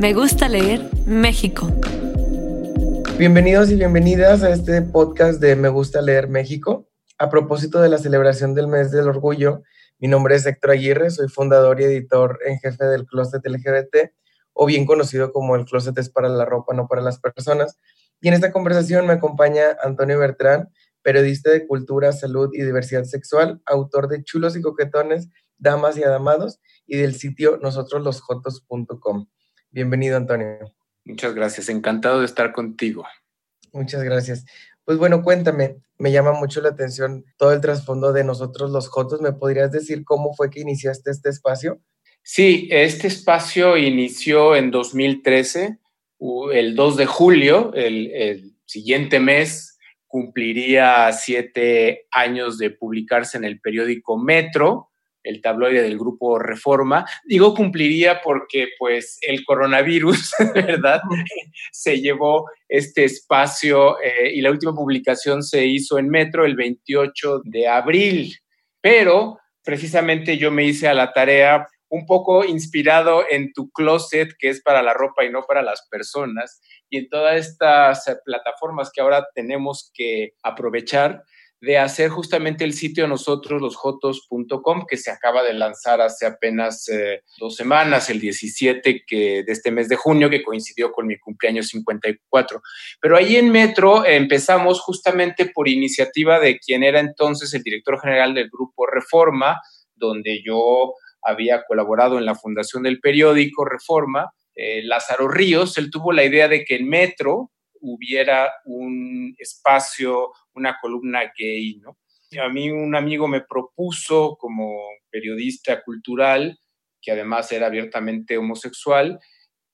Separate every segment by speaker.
Speaker 1: Me gusta leer México.
Speaker 2: Bienvenidos y bienvenidas a este podcast de Me gusta leer México. A propósito de la celebración del mes del orgullo, mi nombre es Héctor Aguirre, soy fundador y editor en jefe del Closet LGBT, o bien conocido como el Closet es para la ropa, no para las personas. Y en esta conversación me acompaña Antonio Bertrán, periodista de cultura, salud y diversidad sexual, autor de Chulos y Coquetones, Damas y Adamados, y del sitio nosotroslosjotos.com. Bienvenido, Antonio.
Speaker 3: Muchas gracias, encantado de estar contigo.
Speaker 2: Muchas gracias. Pues bueno, cuéntame, me llama mucho la atención todo el trasfondo de nosotros los Jotos. ¿Me podrías decir cómo fue que iniciaste este espacio?
Speaker 3: Sí, este espacio inició en 2013, el 2 de julio, el, el siguiente mes cumpliría siete años de publicarse en el periódico Metro el tabloide del grupo Reforma. Digo cumpliría porque pues el coronavirus, ¿verdad? se llevó este espacio eh, y la última publicación se hizo en Metro el 28 de abril. Pero precisamente yo me hice a la tarea un poco inspirado en tu closet, que es para la ropa y no para las personas, y en todas estas plataformas que ahora tenemos que aprovechar de hacer justamente el sitio nosotros losjotos.com que se acaba de lanzar hace apenas eh, dos semanas, el 17 que, de este mes de junio, que coincidió con mi cumpleaños 54. Pero ahí en Metro empezamos justamente por iniciativa de quien era entonces el director general del grupo Reforma, donde yo había colaborado en la fundación del periódico Reforma, eh, Lázaro Ríos, él tuvo la idea de que en Metro, hubiera un espacio, una columna gay, ¿no? A mí un amigo me propuso como periodista cultural, que además era abiertamente homosexual,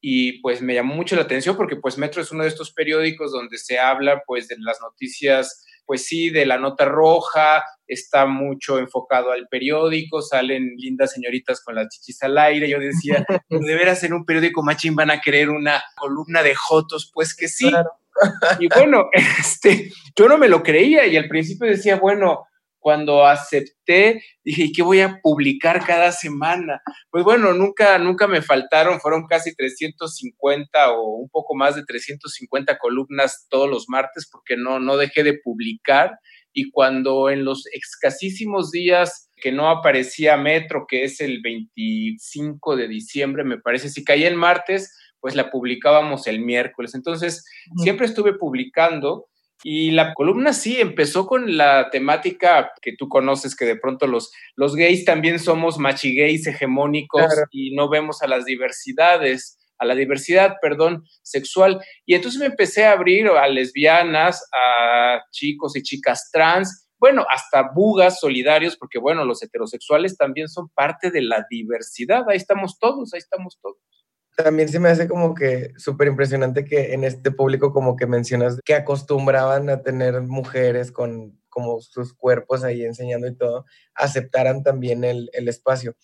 Speaker 3: y pues me llamó mucho la atención porque pues Metro es uno de estos periódicos donde se habla pues de las noticias, pues sí, de la nota roja, está mucho enfocado al periódico, salen lindas señoritas con las chichis al aire, yo decía, de veras en un periódico machín van a querer una columna de jotos, pues que sí. Y bueno, este, yo no me lo creía y al principio decía, bueno, cuando acepté, dije, ¿y qué voy a publicar cada semana? Pues bueno, nunca, nunca me faltaron, fueron casi 350 o un poco más de 350 columnas todos los martes porque no, no dejé de publicar. Y cuando en los escasísimos días que no aparecía Metro, que es el 25 de diciembre, me parece, si caía el martes, pues la publicábamos el miércoles. Entonces, siempre estuve publicando y la columna sí empezó con la temática que tú conoces, que de pronto los, los gays también somos machigays hegemónicos y no vemos a las diversidades, a la diversidad, perdón, sexual. Y entonces me empecé a abrir a lesbianas, a chicos y chicas trans, bueno, hasta bugas solidarios, porque bueno, los heterosexuales también son parte de la diversidad. Ahí estamos todos, ahí estamos todos
Speaker 2: también se me hace como que súper impresionante que en este público como que mencionas que acostumbraban a tener mujeres con como sus cuerpos ahí enseñando y todo, aceptaran también el, el espacio.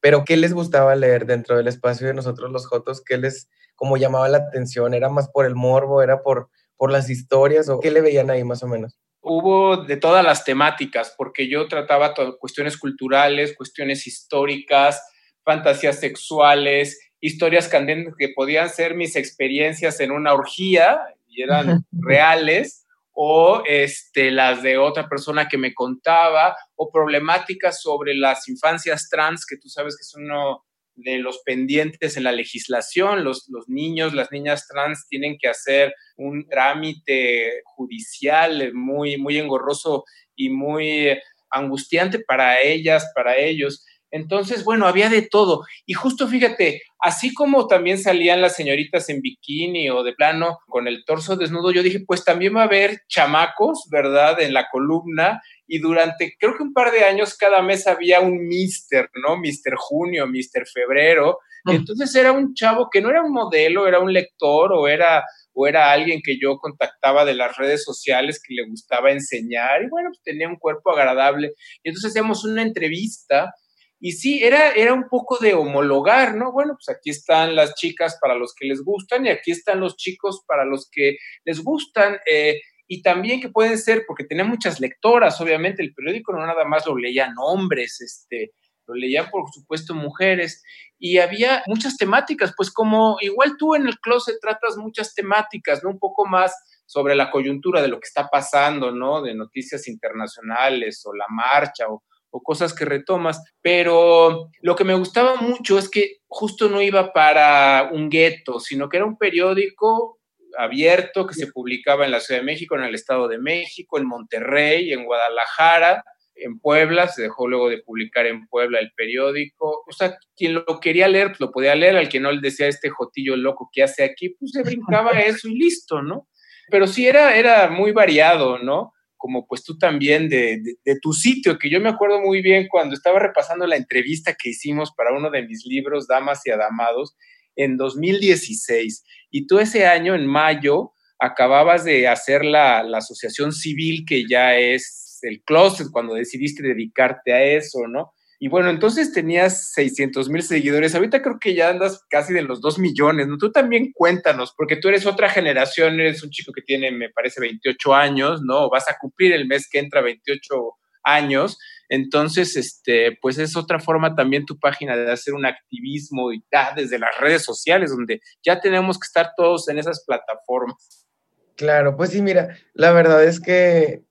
Speaker 2: Pero ¿qué les gustaba leer dentro del espacio de nosotros los Jotos? ¿Qué les como llamaba la atención? ¿Era más por el morbo? ¿Era por, por las historias? ¿O qué le veían ahí más o menos?
Speaker 3: Hubo de todas las temáticas, porque yo trataba cuestiones culturales, cuestiones históricas, fantasías sexuales, historias candentes que podían ser mis experiencias en una orgía y eran reales, o este, las de otra persona que me contaba, o problemáticas sobre las infancias trans, que tú sabes que es uno de los pendientes en la legislación. Los, los niños, las niñas trans tienen que hacer un trámite judicial muy, muy engorroso y muy angustiante para ellas, para ellos. Entonces, bueno, había de todo. Y justo fíjate, así como también salían las señoritas en bikini o de plano con el torso desnudo, yo dije, pues también va a haber chamacos, ¿verdad? En la columna. Y durante, creo que un par de años, cada mes había un mister, ¿no? Mister Junio, Mister Febrero. Y entonces era un chavo que no era un modelo, era un lector o era o era alguien que yo contactaba de las redes sociales que le gustaba enseñar y bueno, pues tenía un cuerpo agradable. Y entonces hacíamos una entrevista y sí, era, era un poco de homologar, ¿no? Bueno, pues aquí están las chicas para los que les gustan y aquí están los chicos para los que les gustan. Eh, y también que pueden ser, porque tenía muchas lectoras, obviamente, el periódico no nada más lo leían hombres, este, lo leían por supuesto mujeres, y había muchas temáticas, pues como igual tú en el closet tratas muchas temáticas, ¿no? Un poco más sobre la coyuntura de lo que está pasando, ¿no? De noticias internacionales o la marcha o, o cosas que retomas, pero lo que me gustaba mucho es que justo no iba para un gueto, sino que era un periódico abierto que se publicaba en la Ciudad de México, en el Estado de México, en Monterrey, en Guadalajara, en Puebla, se dejó luego de publicar en Puebla el periódico. O sea, quien lo quería leer, pues lo podía leer, al que no le decía este jotillo loco que hace aquí, pues se brincaba eso y listo, ¿no? Pero sí era, era muy variado, ¿no? Como pues tú también de, tu sitio, que yo me acuerdo muy bien cuando estaba repasando la entrevista que hicimos para uno de mis libros, Damas y Adamados, en 2016. Y tú ese año, en mayo, acababas de hacer la, la asociación civil que ya es el closet, cuando decidiste dedicarte a eso, ¿no? Y bueno, entonces tenías 600 mil seguidores. Ahorita creo que ya andas casi de los 2 millones, ¿no? Tú también cuéntanos, porque tú eres otra generación, eres un chico que tiene, me parece, 28 años, ¿no? Vas a cumplir el mes que entra 28 años. Entonces, este, pues es otra forma también tu página de hacer un activismo y desde las redes sociales, donde ya tenemos que estar todos en esas plataformas.
Speaker 2: Claro, pues sí, mira, la verdad es que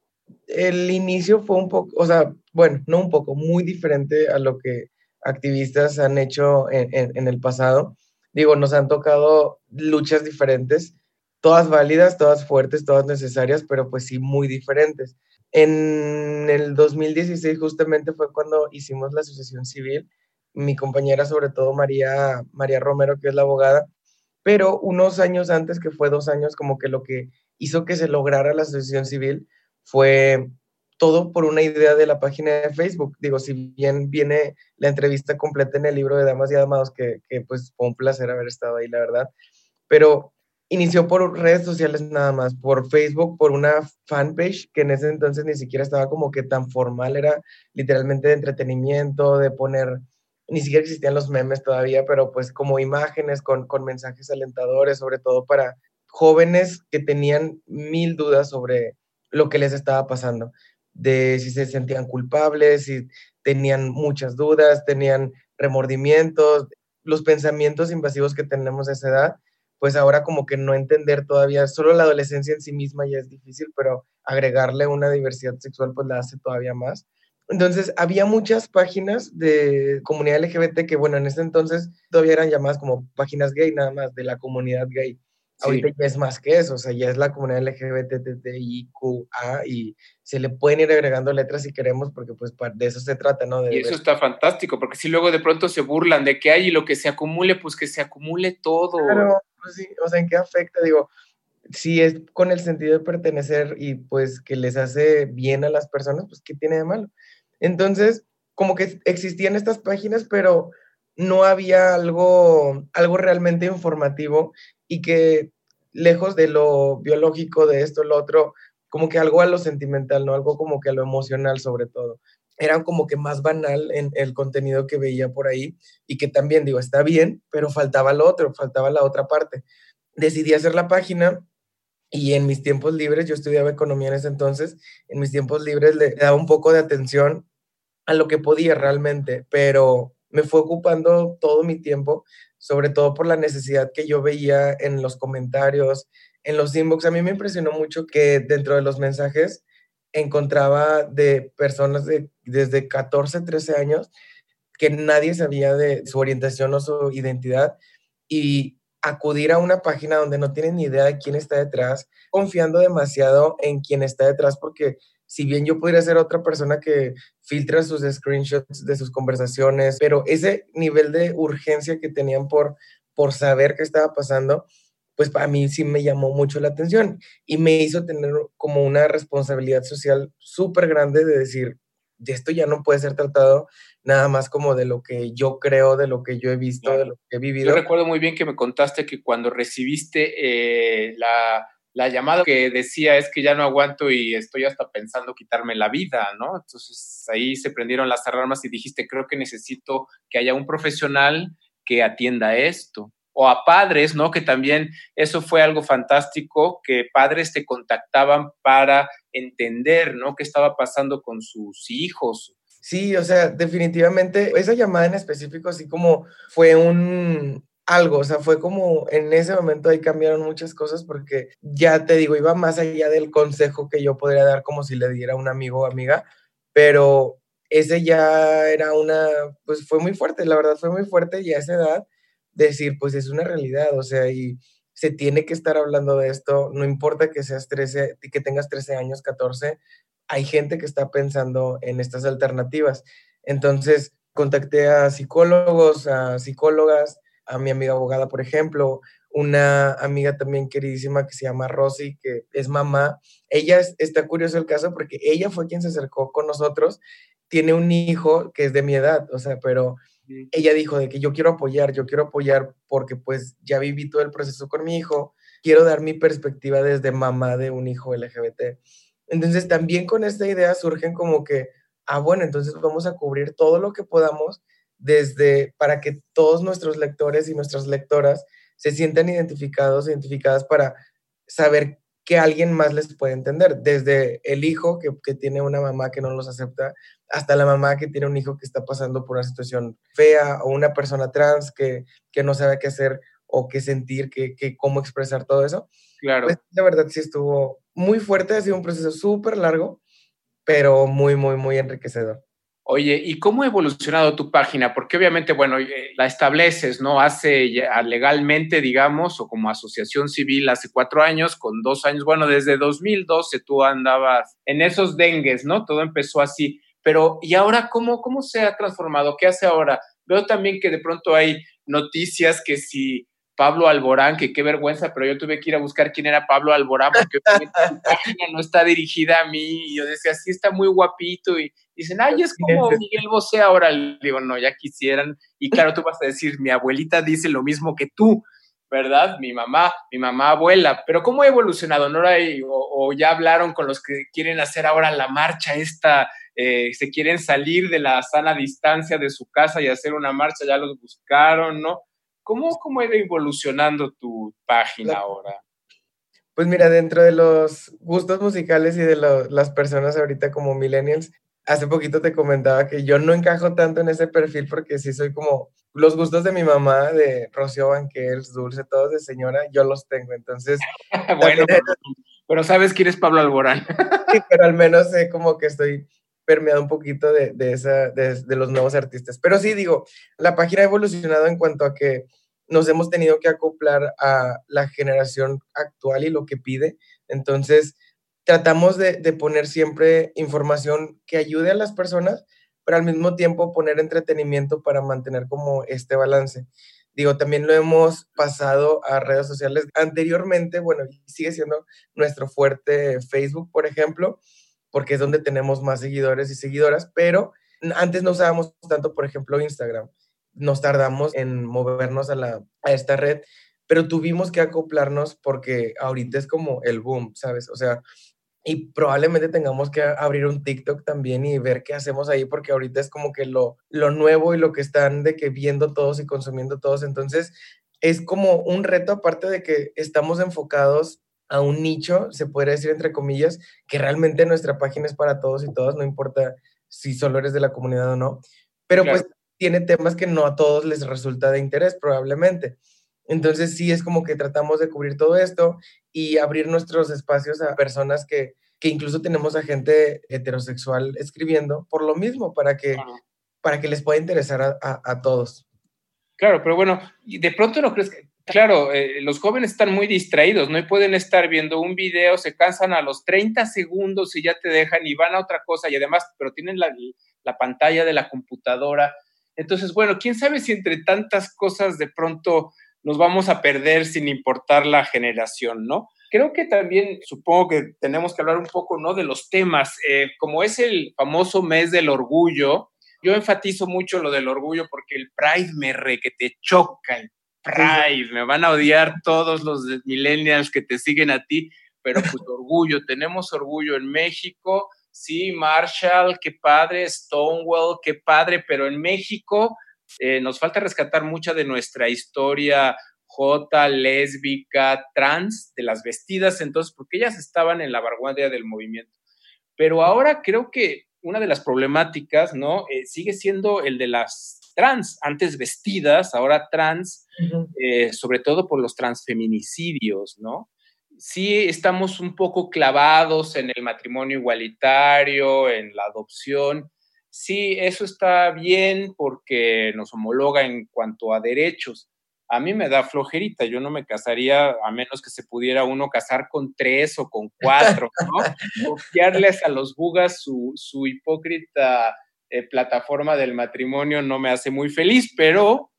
Speaker 2: el inicio fue un poco, o sea, bueno, no un poco, muy diferente a lo que activistas han hecho en, el pasado. Digo, nos han tocado luchas diferentes, todas válidas, todas fuertes, todas necesarias, pero pues sí muy diferentes. En el 2016 justamente fue cuando hicimos la asociación civil, mi compañera sobre todo María, María Romero, que es la abogada, pero unos años antes, que fue dos años, como que lo que hizo que se lograra la asociación civil fue todo por una idea de la página de Facebook. Digo, si bien viene la entrevista completa en el libro de Damas y Amados, que, que pues fue un placer haber estado ahí, la verdad, pero inició por redes sociales nada más, por Facebook, por una fanpage que en ese entonces ni siquiera estaba como que tan formal, era literalmente de entretenimiento, de poner, ni siquiera existían los memes todavía, pero pues como imágenes con, con mensajes alentadores, sobre todo para jóvenes que tenían mil dudas sobre lo que les estaba pasando, de si se sentían culpables, si tenían muchas dudas, tenían remordimientos, los pensamientos invasivos que tenemos a esa edad, pues ahora como que no entender todavía, solo la adolescencia en sí misma ya es difícil, pero agregarle una diversidad sexual pues la hace todavía más. Entonces, había muchas páginas de comunidad LGBT que, bueno, en ese entonces todavía eran llamadas como páginas gay, nada más, de la comunidad gay. Ahorita ya es más que eso, o sea, ya es la comunidad LGBTTIQA y se le pueden ir agregando letras si queremos, porque pues de eso se trata, ¿no?
Speaker 3: y eso está fantástico, porque si luego de pronto se burlan de que hay y lo que se acumule, pues que se acumule todo.
Speaker 2: Claro, pues sí, o sea, ¿en qué afecta? Digo, si es con el sentido de pertenecer y pues que les hace bien a las personas, pues ¿qué tiene de malo? Entonces, como que existían estas páginas, pero no había algo, algo realmente informativo y que lejos de lo biológico, de esto, lo otro, como que algo a lo sentimental, ¿no? Algo como que a lo emocional sobre todo. Era como que más banal en el contenido que veía por ahí y que también digo, está bien, pero faltaba lo otro, faltaba la otra parte. Decidí hacer la página y en mis tiempos libres, yo estudiaba economía en ese entonces, en mis tiempos libres le daba un poco de atención a lo que podía realmente, pero me fue ocupando todo mi tiempo sobre todo por la necesidad que yo veía en los comentarios, en los inbox. A mí me impresionó mucho que dentro de los mensajes encontraba de personas de desde 14, 13 años que nadie sabía de su orientación o su identidad y acudir a una página donde no tienen ni idea de quién está detrás, confiando demasiado en quien está detrás, porque si bien yo podría ser otra persona que filtra sus screenshots de sus conversaciones, pero ese nivel de urgencia que tenían por, por saber qué estaba pasando, pues para mí sí me llamó mucho la atención y me hizo tener como una responsabilidad social súper grande de decir, de esto ya no puede ser tratado nada más como de lo que yo creo, de lo que yo he visto, de lo que he vivido.
Speaker 3: Yo recuerdo muy bien que me contaste que cuando recibiste eh, la, la, llamada que decía es que ya no aguanto y estoy hasta pensando quitarme la vida, ¿no? Entonces ahí se prendieron las alarmas y dijiste, creo que necesito que haya un profesional que atienda esto o a padres, ¿no? Que también eso fue algo fantástico, que padres te contactaban para entender, ¿no? ¿Qué estaba pasando con sus hijos?
Speaker 2: Sí, o sea, definitivamente esa llamada en específico, así como fue un algo, o sea, fue como en ese momento ahí cambiaron muchas cosas porque ya te digo, iba más allá del consejo que yo podría dar como si le diera a un amigo o amiga, pero ese ya era una, pues fue muy fuerte, la verdad fue muy fuerte y esa edad decir, pues es una realidad, o sea, y se tiene que estar hablando de esto, no importa que seas 13, que tengas 13 años, 14, hay gente que está pensando en estas alternativas. Entonces, contacté a psicólogos, a psicólogas, a mi amiga abogada, por ejemplo, una amiga también queridísima que se llama Rosy, que es mamá. Ella está curioso el caso porque ella fue quien se acercó con nosotros. Tiene un hijo que es de mi edad, o sea, pero ella dijo de que yo quiero apoyar, yo quiero apoyar porque pues ya viví todo el proceso con mi hijo, quiero dar mi perspectiva desde mamá de un hijo LGBT. Entonces también con esta idea surgen como que, ah, bueno, entonces vamos a cubrir todo lo que podamos desde para que todos nuestros lectores y nuestras lectoras se sientan identificados, identificadas para saber que alguien más les puede entender, desde el hijo que, que, tiene una mamá que no los acepta, hasta la mamá que tiene un hijo que está pasando por una situación fea, o una persona trans que, que no sabe qué hacer o qué sentir, que, que cómo expresar todo eso.
Speaker 3: Claro.
Speaker 2: Pues la verdad sí estuvo muy fuerte, ha sido un proceso súper largo, pero muy, muy, muy enriquecedor.
Speaker 3: Oye, ¿y cómo ha evolucionado tu página? Porque obviamente, bueno, eh, la estableces, ¿no? Hace legalmente, digamos, o como asociación civil hace cuatro años, con dos años, bueno, desde 2012 tú andabas en esos dengues, ¿no? Todo empezó así. Pero, ¿y ahora cómo, cómo se ha transformado? ¿Qué hace ahora? Veo también que de pronto hay noticias que si Pablo Alborán, que qué vergüenza, pero yo tuve que ir a buscar quién era Pablo Alborán porque la página no está dirigida a mí. Y yo decía, sí, está muy guapito. Y dicen, ay, es como Miguel Bosé ahora. Le digo, no, ya quisieran. Y claro, tú vas a decir, mi abuelita dice lo mismo que tú, ¿verdad? Mi mamá, mi mamá abuela. Pero ¿cómo ha evolucionado? ¿No? O, o ya hablaron con los que quieren hacer ahora la marcha esta. Eh, se quieren salir de la sana distancia de su casa y hacer una marcha, ya los buscaron, ¿no? ¿Cómo, cómo ha ido evolucionando tu página ahora?
Speaker 2: Pues mira, dentro de los gustos musicales y de las personas ahorita como millennials, hace poquito te comentaba que yo no encajo tanto en ese perfil porque sí soy como los gustos de mi mamá, de Rocío Banquels, Dulce, todos de señora, yo los tengo. Entonces,
Speaker 3: bueno, pero, sabes quién es Pablo Alborán.
Speaker 2: sí, pero al menos sé como que estoy permeado un poquito de, de, esa, de, de, los nuevos artistas. Pero sí, digo, la página ha evolucionado en cuanto a que nos hemos tenido que acoplar a la generación actual y lo que pide. Entonces, tratamos de, de poner siempre información que ayude a las personas, pero al mismo tiempo poner entretenimiento para mantener como este balance. Digo, también lo hemos pasado a redes sociales. Anteriormente, bueno, sigue siendo nuestro fuerte Facebook, por ejemplo, porque es donde tenemos más seguidores y seguidoras, pero antes no usábamos tanto, por ejemplo, Instagram. Nos tardamos en movernos a, la, a esta red, pero tuvimos que acoplarnos porque ahorita es como el boom, ¿sabes? O sea, y probablemente tengamos que abrir un TikTok también y ver qué hacemos ahí, porque ahorita es como que lo, lo nuevo y lo que están de que viendo todos y consumiendo todos. Entonces, es como un reto aparte de que estamos enfocados a un nicho, se podría decir entre comillas, que realmente nuestra página es para todos y todas, no importa si solo eres de la comunidad o no, pero pues tiene temas que no a todos les resulta de interés probablemente. Entonces sí es como que tratamos de cubrir todo esto y abrir nuestros espacios a personas que, que incluso tenemos a gente heterosexual escribiendo por lo mismo, para que, para que les pueda interesar a, a, a todos.
Speaker 3: Claro, pero bueno, de pronto no crees que Claro, eh, los jóvenes están muy distraídos, no pueden estar viendo un video, se cansan a los 30 segundos y ya te dejan y van a otra cosa y además, pero tienen la, la pantalla de la computadora. Entonces, bueno, quién sabe si entre tantas cosas de pronto nos vamos a perder sin importar la generación, ¿no? Creo que también supongo que tenemos que hablar un poco, ¿no? De los temas. Eh, como es el famoso mes del orgullo, yo enfatizo mucho lo del orgullo porque el Pride me re que te choca, el Pride, me van a odiar todos los millennials que te siguen a ti, pero pues orgullo, tenemos orgullo en México, sí, Marshall, qué padre, Stonewall, qué padre, pero en México eh, nos falta rescatar mucha de nuestra historia J, lésbica, trans, de las vestidas, entonces, porque ellas estaban en la vanguardia del movimiento. Pero ahora creo que una de las problemáticas, ¿no? Eh, sigue siendo el de las trans, antes vestidas, ahora trans, eh, sobre todo por los transfeminicidios, ¿no? Sí estamos un poco clavados en el matrimonio igualitario, en la adopción, sí, eso está bien porque nos homologa en cuanto a derechos. A mí me da flojerita, yo no me casaría a menos que se pudiera uno casar con tres o con cuatro, ¿no? Confiarles a los bugas su, su hipócrita eh, plataforma del matrimonio no me hace muy feliz, pero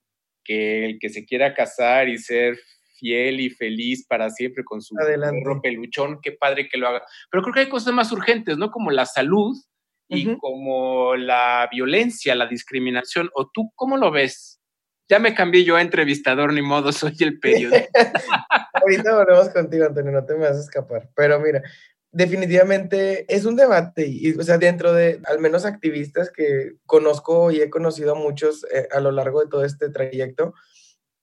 Speaker 3: que el que se quiera casar y ser fiel y feliz para siempre con su perro peluchón, qué padre que lo haga. Pero creo que hay cosas más urgentes, ¿no? Como la salud, y como la violencia, la discriminación. ¿O tú cómo lo ves? Ya me cambié yo a entrevistador, ni modo, soy el periodista.
Speaker 2: Ahorita volvemos contigo, Antonio, no te me vas a escapar. Pero mira, definitivamente es un debate, y, o sea, dentro de al menos activistas que conozco y he conocido a muchos eh, a lo largo de todo este trayecto,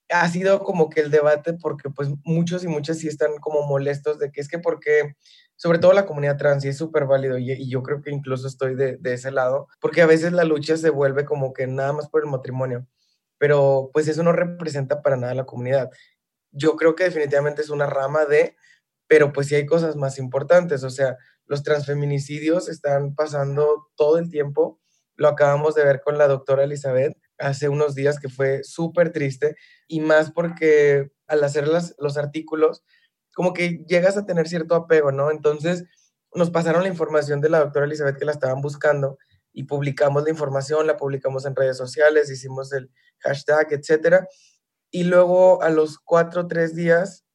Speaker 2: ha sido como que el debate porque pues muchos y muchas sí están como molestos de que es que porque sobre todo la comunidad trans, y es súper válido, y, yo creo que incluso estoy de, ese lado, porque a veces la lucha se vuelve como que nada más por el matrimonio, pero pues eso no representa para nada la comunidad. Yo creo que definitivamente es una rama de, pero pues sí hay cosas más importantes, o sea, los transfeminicidios están pasando todo el tiempo, lo acabamos de ver con la doctora Elizabeth hace unos días que fue súper triste, y más porque al hacer los artículos, como que llegas a tener cierto apego, ¿no? Entonces nos pasaron la información de la doctora Elizabeth que la estaban buscando y publicamos la información, la publicamos en redes sociales, hicimos el hashtag, etcétera. Y luego a los cuatro o tres días,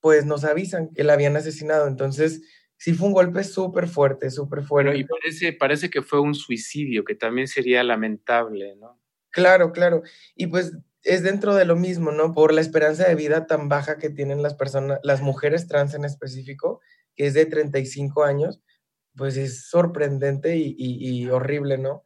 Speaker 2: pues nos avisan que la habían asesinado. Entonces, sí fue un golpe súper fuerte, súper fuerte.
Speaker 3: y parece, parece que fue un suicidio, que también sería lamentable, ¿no?
Speaker 2: Claro, claro. Y pues es dentro de lo mismo, ¿no? Por la esperanza de vida tan baja que tienen las personas, las mujeres trans en específico, que es de 35 años, pues es sorprendente y, horrible, ¿no?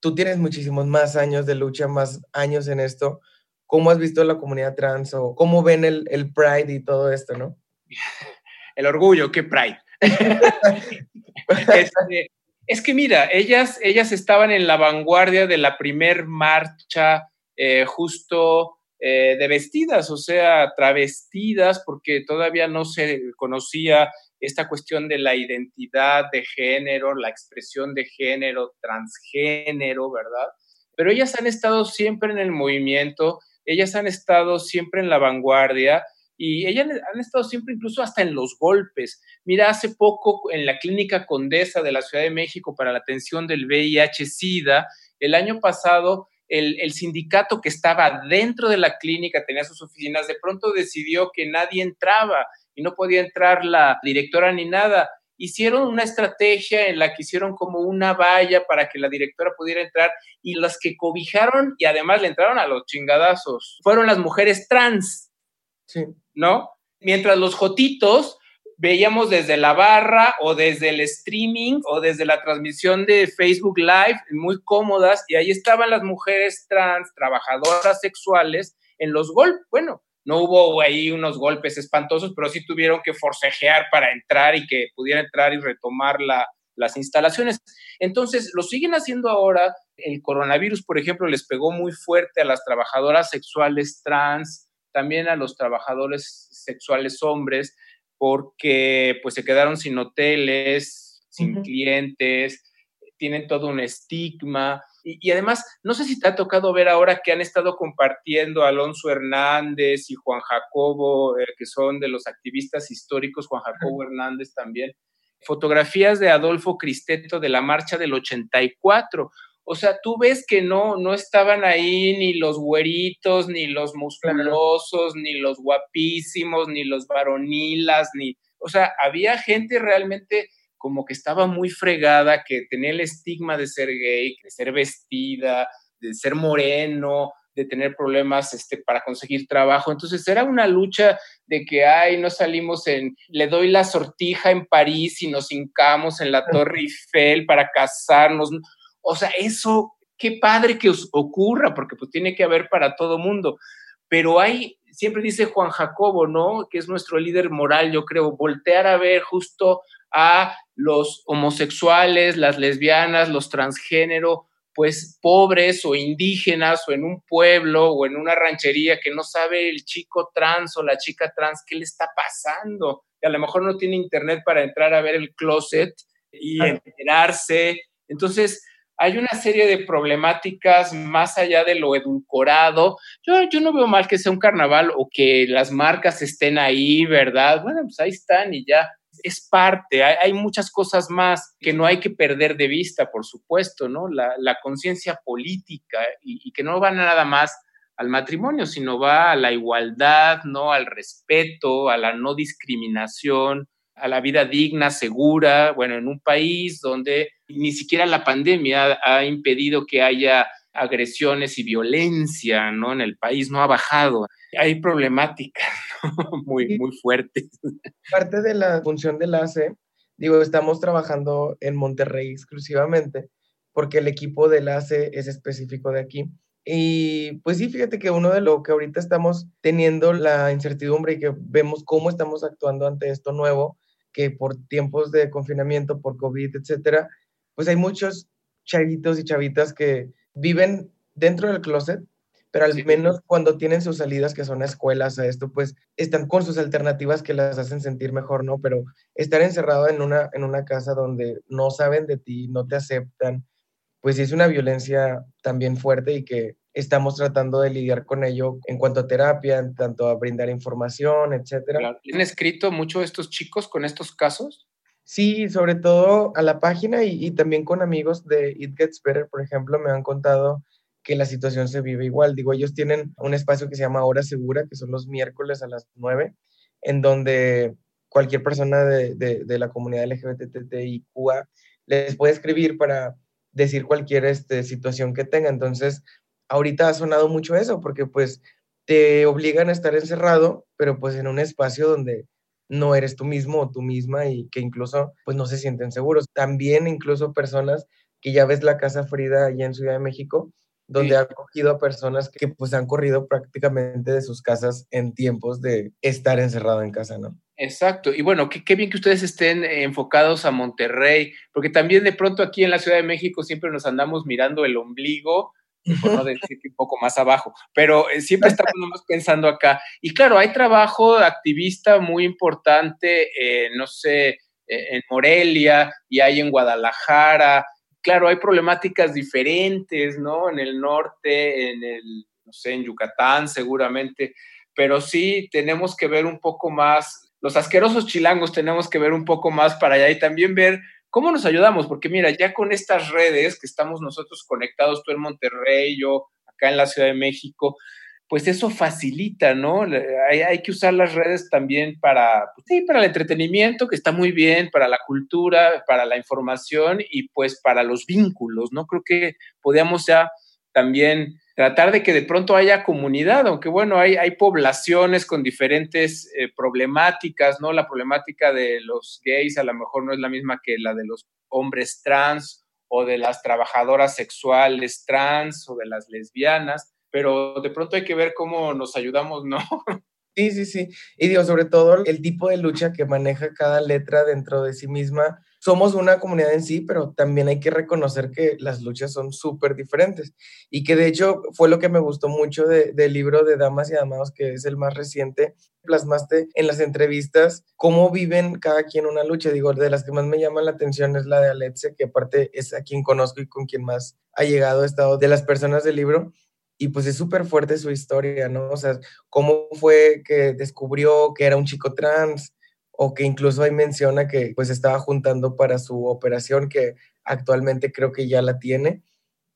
Speaker 2: Tú tienes muchísimos más años de lucha, más años en esto. ¿Cómo has visto la comunidad trans o cómo ven el, el Pride y todo esto, no?
Speaker 3: El orgullo, ¿qué Pride? Este, es que mira, ellas, ellas estaban en la vanguardia de la primer marcha eh, justo eh, de vestidas, o sea, travestidas, porque todavía no se conocía esta cuestión de la identidad de género, la expresión de género, transgénero, ¿verdad? Pero ellas han estado siempre en el movimiento, ellas han estado siempre en la vanguardia y ellas han estado siempre incluso hasta en los golpes. Mira, hace poco en la Clínica Condesa de la Ciudad de México para la atención del VIH-Sida, el año pasado el, sindicato que estaba dentro de la clínica, tenía sus oficinas, de pronto decidió que nadie entraba y no podía entrar la directora ni nada. Hicieron una estrategia en la que hicieron como una valla para que la directora pudiera entrar y las que cobijaron y además le entraron a los chingadazos fueron las mujeres trans. Sí. ¿No? Mientras los jotitos veíamos desde la barra o desde el streaming o desde la transmisión de Facebook Live, muy cómodas, y ahí estaban las mujeres trans, trabajadoras sexuales, en los golpes. Bueno, no hubo ahí unos golpes espantosos, pero sí tuvieron que forcejear para entrar y que pudiera entrar y retomar la, las instalaciones. Entonces, lo siguen haciendo ahora. El coronavirus, por ejemplo, les pegó muy fuerte a las trabajadoras sexuales trans, también a los trabajadores sexuales hombres porque pues se quedaron sin hoteles, sin clientes, tienen todo un estigma. Y, además, no sé si te ha tocado ver ahora que han estado compartiendo Alonso Hernández y Juan Jacobo, eh, que son de los activistas históricos, Juan Jacobo Hernández también, fotografías de Adolfo Cristeto de la marcha del 84. O sea, tú ves que no, no estaban ahí ni los güeritos, ni los musculosos, ni los guapísimos, ni los varonilas, ni, o sea, había gente realmente como que estaba muy fregada, que tenía el estigma de ser gay, de ser vestida, de ser moreno, de tener problemas este, para conseguir trabajo. Entonces era una lucha de que, ay, no salimos en, le doy la sortija en París y nos hincamos en la Torre Eiffel para casarnos. O sea, eso, qué padre que os ocurra, porque pues tiene que haber para todo mundo. Pero hay, siempre dice Juan Jacobo, ¿no? Que es nuestro líder moral, yo creo, voltear a ver justo a los homosexuales, las lesbianas, los transgénero, pues pobres o indígenas o en un pueblo o en una ranchería que no sabe el chico trans o la chica trans qué le está pasando. Y a lo mejor no tiene internet para entrar a ver el closet y enterarse. Entonces, hay una serie de problemáticas más allá de lo edulcorado. Yo, yo no veo mal que sea un carnaval o que las marcas estén ahí, ¿verdad? Bueno, pues ahí están y ya es parte. Hay, muchas cosas más que no hay que perder de vista, por supuesto, ¿no? La, conciencia política y, y que no va nada más al matrimonio, sino va a la igualdad, ¿no? Al respeto, a la no discriminación, a la vida digna, segura, bueno, en un país donde ni siquiera la pandemia ha impedido que haya agresiones y violencia, ¿no? En el país no ha bajado. Hay problemáticas muy, muy fuertes.
Speaker 2: Parte de la función del ACE, digo, estamos trabajando en Monterrey exclusivamente porque el equipo del ACE es específico de aquí. Y pues sí, fíjate que uno de lo que ahorita estamos teniendo la incertidumbre y que vemos cómo estamos actuando ante esto nuevo, que por tiempos de confinamiento, por COVID, etcétera, pues hay muchos chavitos y chavitas que viven dentro del closet, pero al menos cuando tienen sus salidas, que son escuelas, a esto, pues están con sus alternativas que las hacen sentir mejor, ¿no? Pero estar encerrado en una, en una casa donde no saben de ti, no te aceptan, pues es una violencia también fuerte y que estamos tratando de lidiar con ello en cuanto a terapia, en tanto a brindar información, etcétera.
Speaker 3: ¿Han escrito mucho estos chicos con estos casos?
Speaker 2: Sí, sobre todo a la página y, también con amigos de It Gets Better, por ejemplo, me han contado que la situación se vive igual. Digo, ellos tienen un espacio que se llama Hora Segura, que son los miércoles a las 9, en donde cualquier persona de, de, la comunidad LGBTTIQA les puede escribir para decir cualquier este, situación que tenga. Entonces, ahorita ha sonado mucho eso, porque pues te obligan a estar encerrado, pero pues en un espacio donde no eres tú mismo o tú misma y que incluso pues no se sienten seguros. También incluso personas que ya ves la Casa Frida allá en Ciudad de México, donde ha acogido a personas que pues han corrido prácticamente de sus casas en tiempos de estar encerrado en casa, ¿no?
Speaker 3: Exacto. Y bueno, qué, qué bien que ustedes estén enfocados a Monterrey, porque también de pronto aquí en la Ciudad de México siempre nos andamos mirando el ombligo por no decir que un poco más abajo, pero eh, siempre estamos pensando acá. Y claro, hay trabajo activista muy importante, eh, no sé, eh, en Morelia y hay en Guadalajara. Claro, hay problemáticas diferentes, ¿no? En el norte, en el, no sé, en Yucatán seguramente, pero sí tenemos que ver un poco más, los asquerosos chilangos tenemos que ver un poco más para allá y también ver ¿Cómo nos ayudamos? Porque mira, ya con estas redes que estamos nosotros conectados, tú en Monterrey, yo acá en la Ciudad de México, pues eso facilita, ¿no? Hay, que usar las redes también para, pues sí, para el entretenimiento, que está muy bien, para la cultura, para la información y pues para los vínculos, ¿no? Creo que podíamos ya también tratar de que de pronto haya comunidad, aunque bueno, hay, hay poblaciones con diferentes eh, problemáticas, ¿no? La problemática de los gays a lo mejor no es la misma que la de los hombres trans o de las trabajadoras sexuales trans o de las lesbianas, pero de pronto hay que ver cómo nos ayudamos, ¿no?
Speaker 2: Sí, sí, sí. Y digo, sobre todo el tipo de lucha que maneja cada letra dentro de sí misma. Somos una comunidad en sí, pero también hay que reconocer que las luchas son súper diferentes. Y que de hecho fue lo que me gustó mucho del libro de Damas y Amados, que es el más reciente. Plasmaste en las entrevistas cómo viven cada quien una lucha. Digo, de las que más me llama la atención es la de Alexe, que aparte es a quien conozco y con quien más ha llegado, a estado de las personas del libro y pues es súper fuerte su historia, ¿no? O sea, cómo fue que descubrió que era un chico trans o que incluso ahí menciona que pues estaba juntando para su operación que actualmente creo que ya la tiene.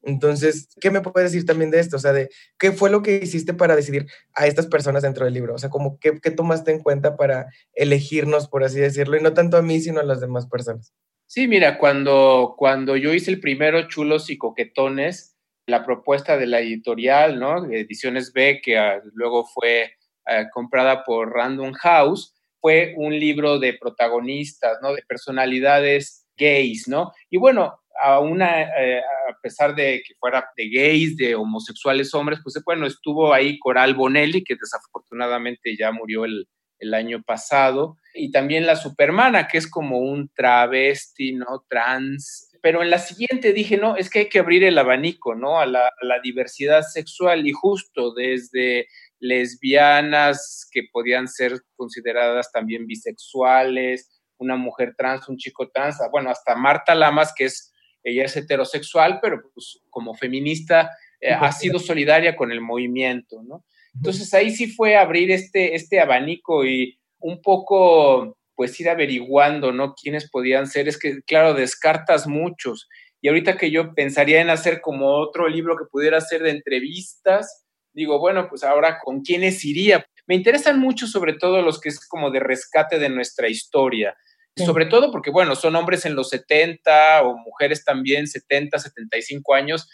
Speaker 2: Entonces, ¿qué me puedes decir también de esto? O sea, de qué fue lo que hiciste para decidir a estas personas dentro del libro? O sea, como qué, qué tomaste en cuenta para elegirnos, por así decirlo, y no tanto a mí, sino a las demás personas.
Speaker 3: Sí, mira, cuando, cuando yo hice el primero Chulos y Coquetones, la propuesta de la editorial, ¿no? Ediciones B, que ah, luego fue ah, comprada por Random House, fue un libro de protagonistas, ¿no? De personalidades gays, ¿no? Y bueno, eh, a pesar de que fuera de gays, de homosexuales hombres, pues bueno, estuvo ahí Coral Bonelli, que desafortunadamente ya murió el, el año pasado, y también la Supermana, que es como un travesti, ¿no? Trans, pero en la siguiente dije, no, es que hay que abrir el abanico, ¿no? A la, diversidad sexual y justo desde lesbianas que podían ser consideradas también bisexuales, una mujer trans, un chico trans, bueno, hasta Marta Lamas, que es, ella es heterosexual, pero pues como feminista eh, ha sido solidaria con el movimiento, ¿no? Entonces ahí sí fue abrir este, este abanico y un poco pues ir averiguando, ¿no? Quiénes podían ser. Es que, claro, descartas muchos. Y ahorita que yo pensaría en hacer como otro libro que pudiera ser de entrevistas, digo, bueno, pues ahora con quiénes iría. Me interesan mucho sobre todo los que es como de rescate de nuestra historia. Sobre todo porque, bueno, son hombres en los 70 o mujeres también 70, 75 años,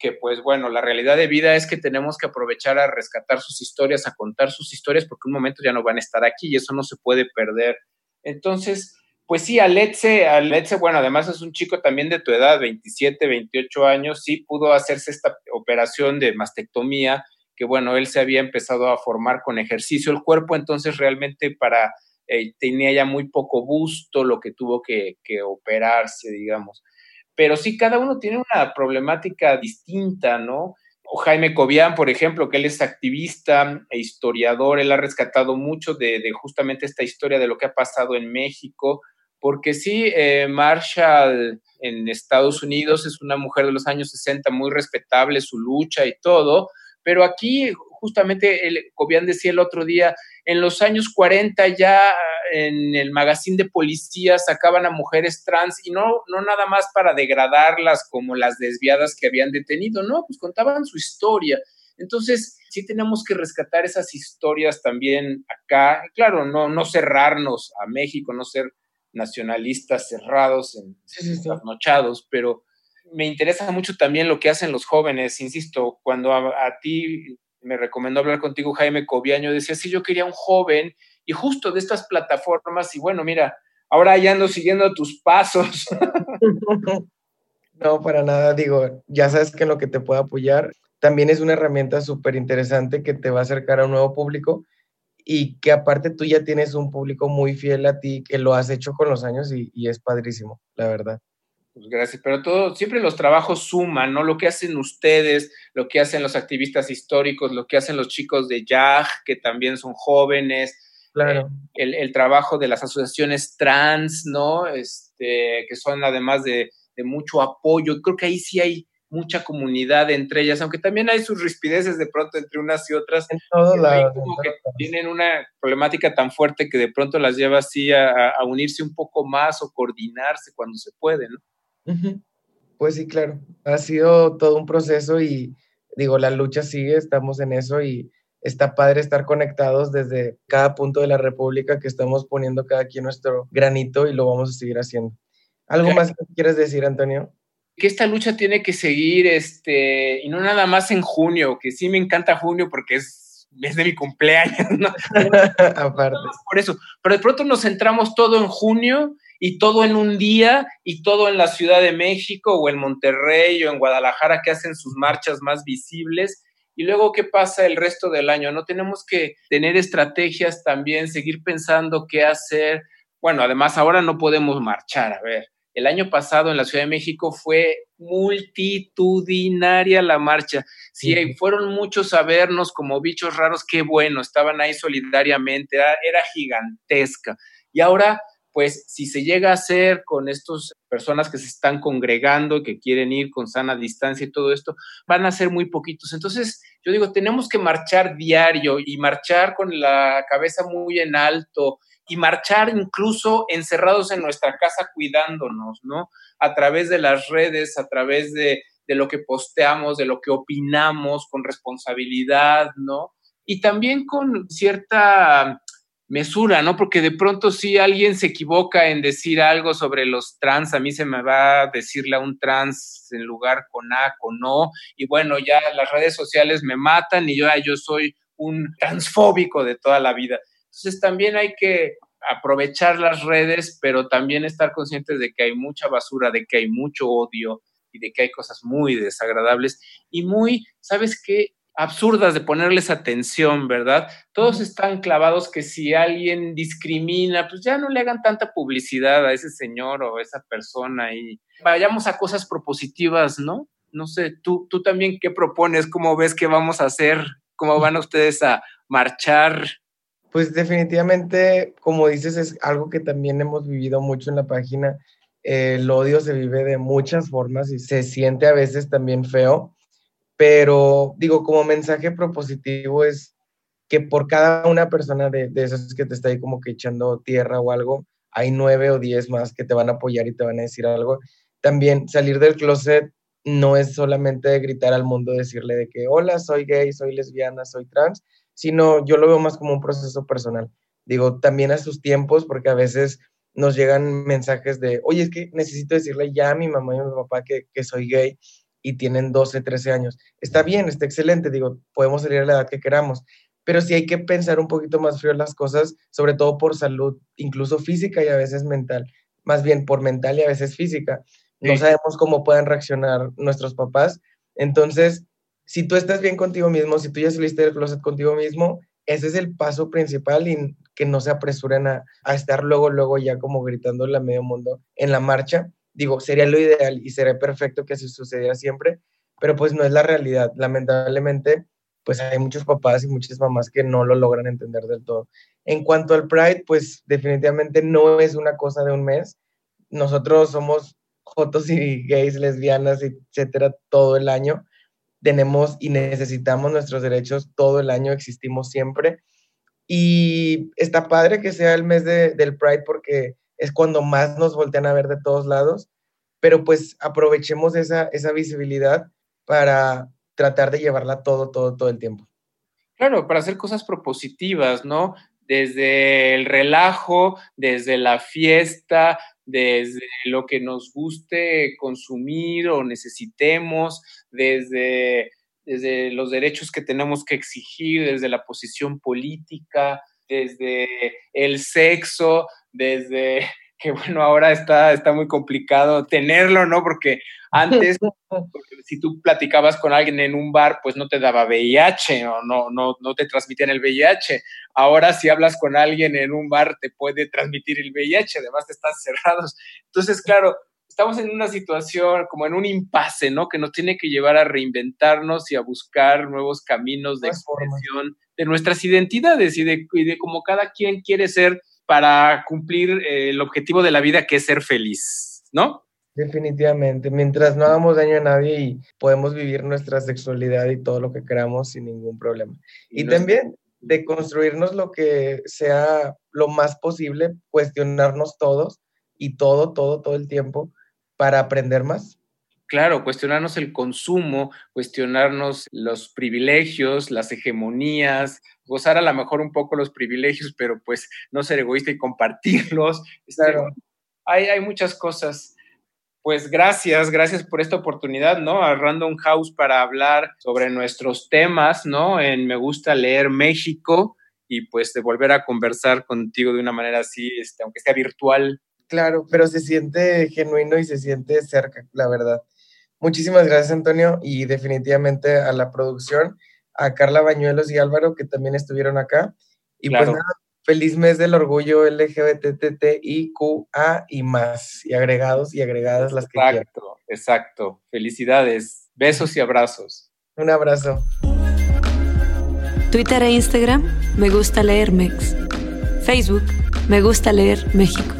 Speaker 3: que pues bueno, la realidad de vida es que tenemos que aprovechar a rescatar sus historias, a contar sus historias, porque un momento ya no van a estar aquí y eso no se puede perder. Entonces, pues sí, Aletze, bueno, además es un chico también de tu edad, 27, 28 años, sí pudo hacerse esta operación de mastectomía, que bueno, él se había empezado a formar con ejercicio el cuerpo, entonces realmente para, eh, tenía ya muy poco busto lo que tuvo que, que operarse, digamos. Pero sí, cada uno tiene una problemática distinta, ¿no? O Jaime Cobian, por ejemplo, que él es activista e historiador, él ha rescatado mucho de, justamente esta historia de lo que ha pasado en México, porque sí, eh, Marshall en Estados Unidos es una mujer de los años 60 muy respetable, su lucha y todo, pero aquí justamente el, Cobian decía el otro día, en los años 40 ya en el magazine de policía sacaban a mujeres trans y no, no nada más para degradarlas como las desviadas que habían detenido, no, pues contaban su historia. Entonces, sí tenemos que rescatar esas historias también acá. Claro, no, no cerrarnos a México, no ser nacionalistas cerrados, en, nochados, pero me interesa mucho también lo que hacen los jóvenes. Insisto, cuando a ti me recomendó hablar contigo Jaime Cobiaño, decía, sí, yo quería un joven y justo de estas plataformas, y bueno, mira, ahora ya ando siguiendo tus pasos.
Speaker 2: No, para nada, digo, ya sabes que en lo que te puede apoyar también es una herramienta súper interesante que te va a acercar a un nuevo público y que aparte tú ya tienes un público muy fiel a ti, que lo has hecho con los años y, y es padrísimo, la verdad.
Speaker 3: Pues gracias, pero todo, siempre los trabajos suman, ¿no? Lo que hacen ustedes, lo que hacen los activistas históricos, lo que hacen los chicos de YAG, que también son jóvenes,
Speaker 2: claro.
Speaker 3: Eh, el, trabajo de las asociaciones trans, ¿no? Este, que son además de, mucho apoyo. Creo que ahí sí hay mucha comunidad entre ellas, aunque también hay sus rispideces de pronto entre unas y otras.
Speaker 2: En todo lado.
Speaker 3: Como que tienen una problemática tan fuerte que de pronto las lleva así a, a unirse un poco más o coordinarse cuando se puede, ¿no?
Speaker 2: Pues sí, claro, ha sido todo un proceso y digo, la lucha sigue, estamos en eso y está padre estar conectados desde cada punto de la República que estamos poniendo cada quien nuestro granito y lo vamos a seguir haciendo. ¿Algo más que quieres decir, Antonio?
Speaker 3: Que esta lucha tiene que seguir, este, y no nada más en junio, que sí me encanta junio porque es, es de mi cumpleaños, ¿no?
Speaker 2: Aparte.
Speaker 3: Por eso, pero de pronto nos centramos todo en junio y todo en un día y todo en la Ciudad de México o en Monterrey o en Guadalajara que hacen sus marchas más visibles. y luego qué pasa el resto del año. No tenemos que tener estrategias también, seguir pensando qué hacer. Bueno, además ahora no podemos marchar, a ver. El año pasado en la Ciudad de México fue multitudinaria la marcha. Si fueron muchos a vernos como bichos raros, qué bueno, estaban ahí solidariamente, era gigantesca. Y ahora pues si se llega a hacer con estas personas que se están congregando, que quieren ir con sana distancia y todo esto, van a ser muy poquitos. Entonces, yo digo, tenemos que marchar diario y marchar con la cabeza muy en alto y marchar incluso encerrados en nuestra casa cuidándonos, ¿no? A través de las redes, a través de, de lo que posteamos, de lo que opinamos, con responsabilidad, ¿no? Y también con cierta mesura, ¿no? Porque de pronto si alguien se equivoca en decir algo sobre los trans, a mí se me va a decirle a un trans en lugar con A, con O, y bueno, ya las redes sociales me matan y yo, yo soy un transfóbico de toda la vida. Entonces también hay que aprovechar las redes, pero también estar conscientes de que hay mucha basura, de que hay mucho odio y de que hay cosas muy desagradables y muy, ¿sabes qué? Absurdas de ponerles atención, ¿verdad? Todos están clavados que si alguien discrimina, pues ya no le hagan tanta publicidad a ese señor o a esa persona y vayamos a cosas propositivas, ¿no? No sé, tú, tú también, ¿qué propones? ¿Cómo ves que vamos a hacer? ¿Cómo van ustedes a marchar?
Speaker 2: Pues definitivamente, como dices, es algo que también hemos vivido mucho en la página. El odio se vive de muchas formas y se siente a veces también feo pero digo, como mensaje propositivo es que por cada una persona de, de esas que te está ahí como que echando tierra o algo, hay nueve o diez más que te van a apoyar y te van a decir algo. También salir del closet no es solamente gritar al mundo, decirle de que, hola, soy gay, soy lesbiana, soy trans, sino yo lo veo más como un proceso personal. Digo, también a sus tiempos, porque a veces nos llegan mensajes de, oye, es que necesito decirle ya a mi mamá y a mi papá que, que soy gay y tienen 12, 13 años. Está bien, está excelente, digo, podemos salir a la edad que queramos, pero sí hay que pensar un poquito más frío las cosas, sobre todo por salud, incluso física y a veces mental, más bien por mental y a veces física. No sabemos cómo puedan reaccionar nuestros papás. Entonces, si tú estás bien contigo mismo, si tú ya saliste del closet contigo mismo, ese es el paso principal y que no se apresuren a, a estar luego, luego ya como gritándole a medio mundo en la marcha, digo, sería lo ideal y sería perfecto que así sucediera siempre, pero pues no es la realidad. Lamentablemente, pues hay muchos papás y muchas mamás que no lo logran entender del todo. En cuanto al Pride, pues definitivamente no es una cosa de un mes. Nosotros somos jotos y gays, lesbianas, etcétera, todo el año. Tenemos y necesitamos nuestros derechos todo el año, existimos siempre. Y está padre que sea el mes del Pride porque es cuando más nos voltean a ver de todos lados, pero pues aprovechemos esa, esa visibilidad para tratar de llevarla todo, todo, todo el tiempo.
Speaker 3: Claro, para hacer cosas propositivas, ¿no? Desde el relajo, desde la fiesta, desde lo que nos guste consumir o necesitemos, desde, desde los derechos que tenemos que exigir, desde la posición política, desde el sexo, desde que bueno, ahora está, está muy complicado tenerlo, ¿no? Porque antes, si tú platicabas con alguien en un bar, pues no te daba VIH o no, no, no te transmitían el VIH. Ahora, si hablas con alguien en un bar, te puede transmitir el VIH, además te estás cerrados. Entonces, claro, estamos en una situación como en un impasse, ¿no? Que nos tiene que llevar a reinventarnos y a buscar nuevos caminos de expresión de nuestras identidades y de, y de cómo cada quien quiere ser para cumplir eh, el objetivo de la vida, que es ser feliz, ¿no?
Speaker 2: Definitivamente, mientras no hagamos daño a nadie y podemos vivir nuestra sexualidad y todo lo que queramos sin ningún problema. Y, también de construirnos lo que sea lo más posible, cuestionarnos todos y todo, todo, todo el tiempo para aprender más.
Speaker 3: Claro, cuestionarnos el consumo, cuestionarnos los privilegios, las hegemonías, gozar a lo mejor un poco los privilegios, pero pues no ser egoísta y compartirlos. Este, claro. hay, hay muchas cosas. Pues gracias, gracias por esta oportunidad, ¿no? A Random House para hablar sobre nuestros temas, ¿no? En Me gusta leer México y pues de volver a conversar contigo de una manera así, este, aunque sea virtual.
Speaker 2: Claro, pero se siente genuino y se siente cerca, la verdad. Muchísimas gracias, Antonio, y definitivamente a la producción a Carla Bañuelos y Álvaro, que también estuvieron acá. Y pues nada, feliz mes del orgullo LGBTTIQA y más, y agregados y agregadas las que quieran.
Speaker 3: Exacto, exacto. Felicidades. Besos y abrazos.
Speaker 2: Un abrazo.
Speaker 1: Twitter e Instagram, me gusta leer Mex. Facebook, me gusta leer México.